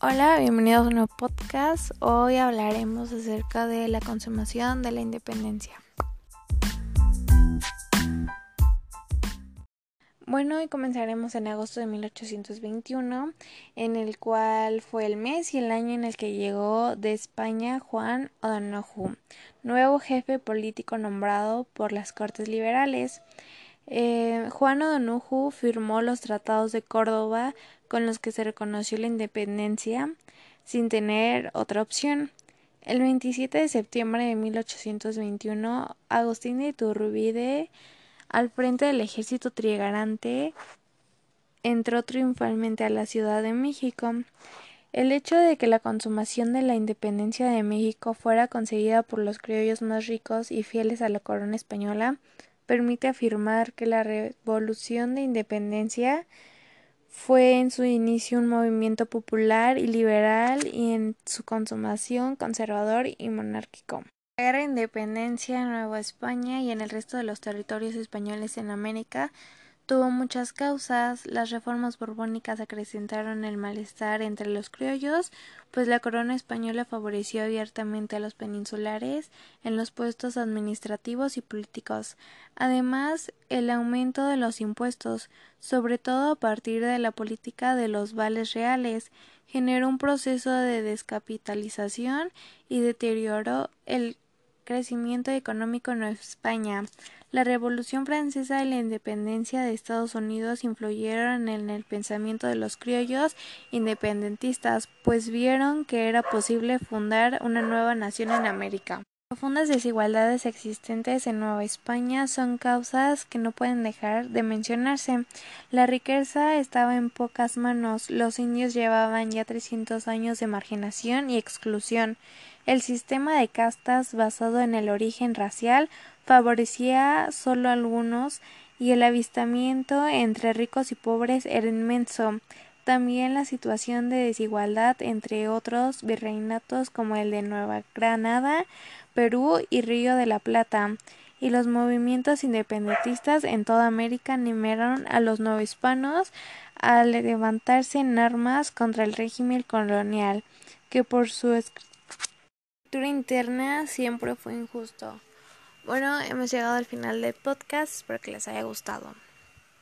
Hola, bienvenidos a un nuevo podcast. Hoy hablaremos acerca de la consumación de la independencia. Bueno, hoy comenzaremos en agosto de 1821, en el cual fue el mes y el año en el que llegó de España Juan O'Donoghue, nuevo jefe político nombrado por las Cortes Liberales. Eh, Juan O'Donoghue firmó los tratados de Córdoba con los que se reconoció la independencia sin tener otra opción. El 27 de septiembre de 1821, Agustín de Iturbide, al frente del ejército trigarante, entró triunfalmente a la Ciudad de México. El hecho de que la consumación de la independencia de México fuera conseguida por los criollos más ricos y fieles a la corona española permite afirmar que la revolución de independencia fue en su inicio un movimiento popular y liberal y en su consumación conservador y monárquico. La guerra de independencia en Nueva España y en el resto de los territorios españoles en América tuvo muchas causas. Las reformas borbónicas acrecentaron el malestar entre los criollos, pues la corona española favoreció abiertamente a los peninsulares en los puestos administrativos y políticos. Además, el aumento de los impuestos, sobre todo a partir de la política de los vales reales, generó un proceso de descapitalización y deterioró el crecimiento económico en España. La Revolución Francesa y la independencia de Estados Unidos influyeron en el pensamiento de los criollos independentistas, pues vieron que era posible fundar una nueva nación en América. Las profundas desigualdades existentes en Nueva España son causas que no pueden dejar de mencionarse. La riqueza estaba en pocas manos, los indios llevaban ya 300 años de marginación y exclusión. El sistema de castas basado en el origen racial favorecía solo a algunos y el avistamiento entre ricos y pobres era inmenso. También la situación de desigualdad entre otros virreinatos como el de Nueva Granada, Perú y Río de la Plata, y los movimientos independentistas en toda América animaron a los hispanos a levantarse en armas contra el régimen colonial, que por su estructura interna siempre fue injusto. Bueno, hemos llegado al final del podcast, espero que les haya gustado.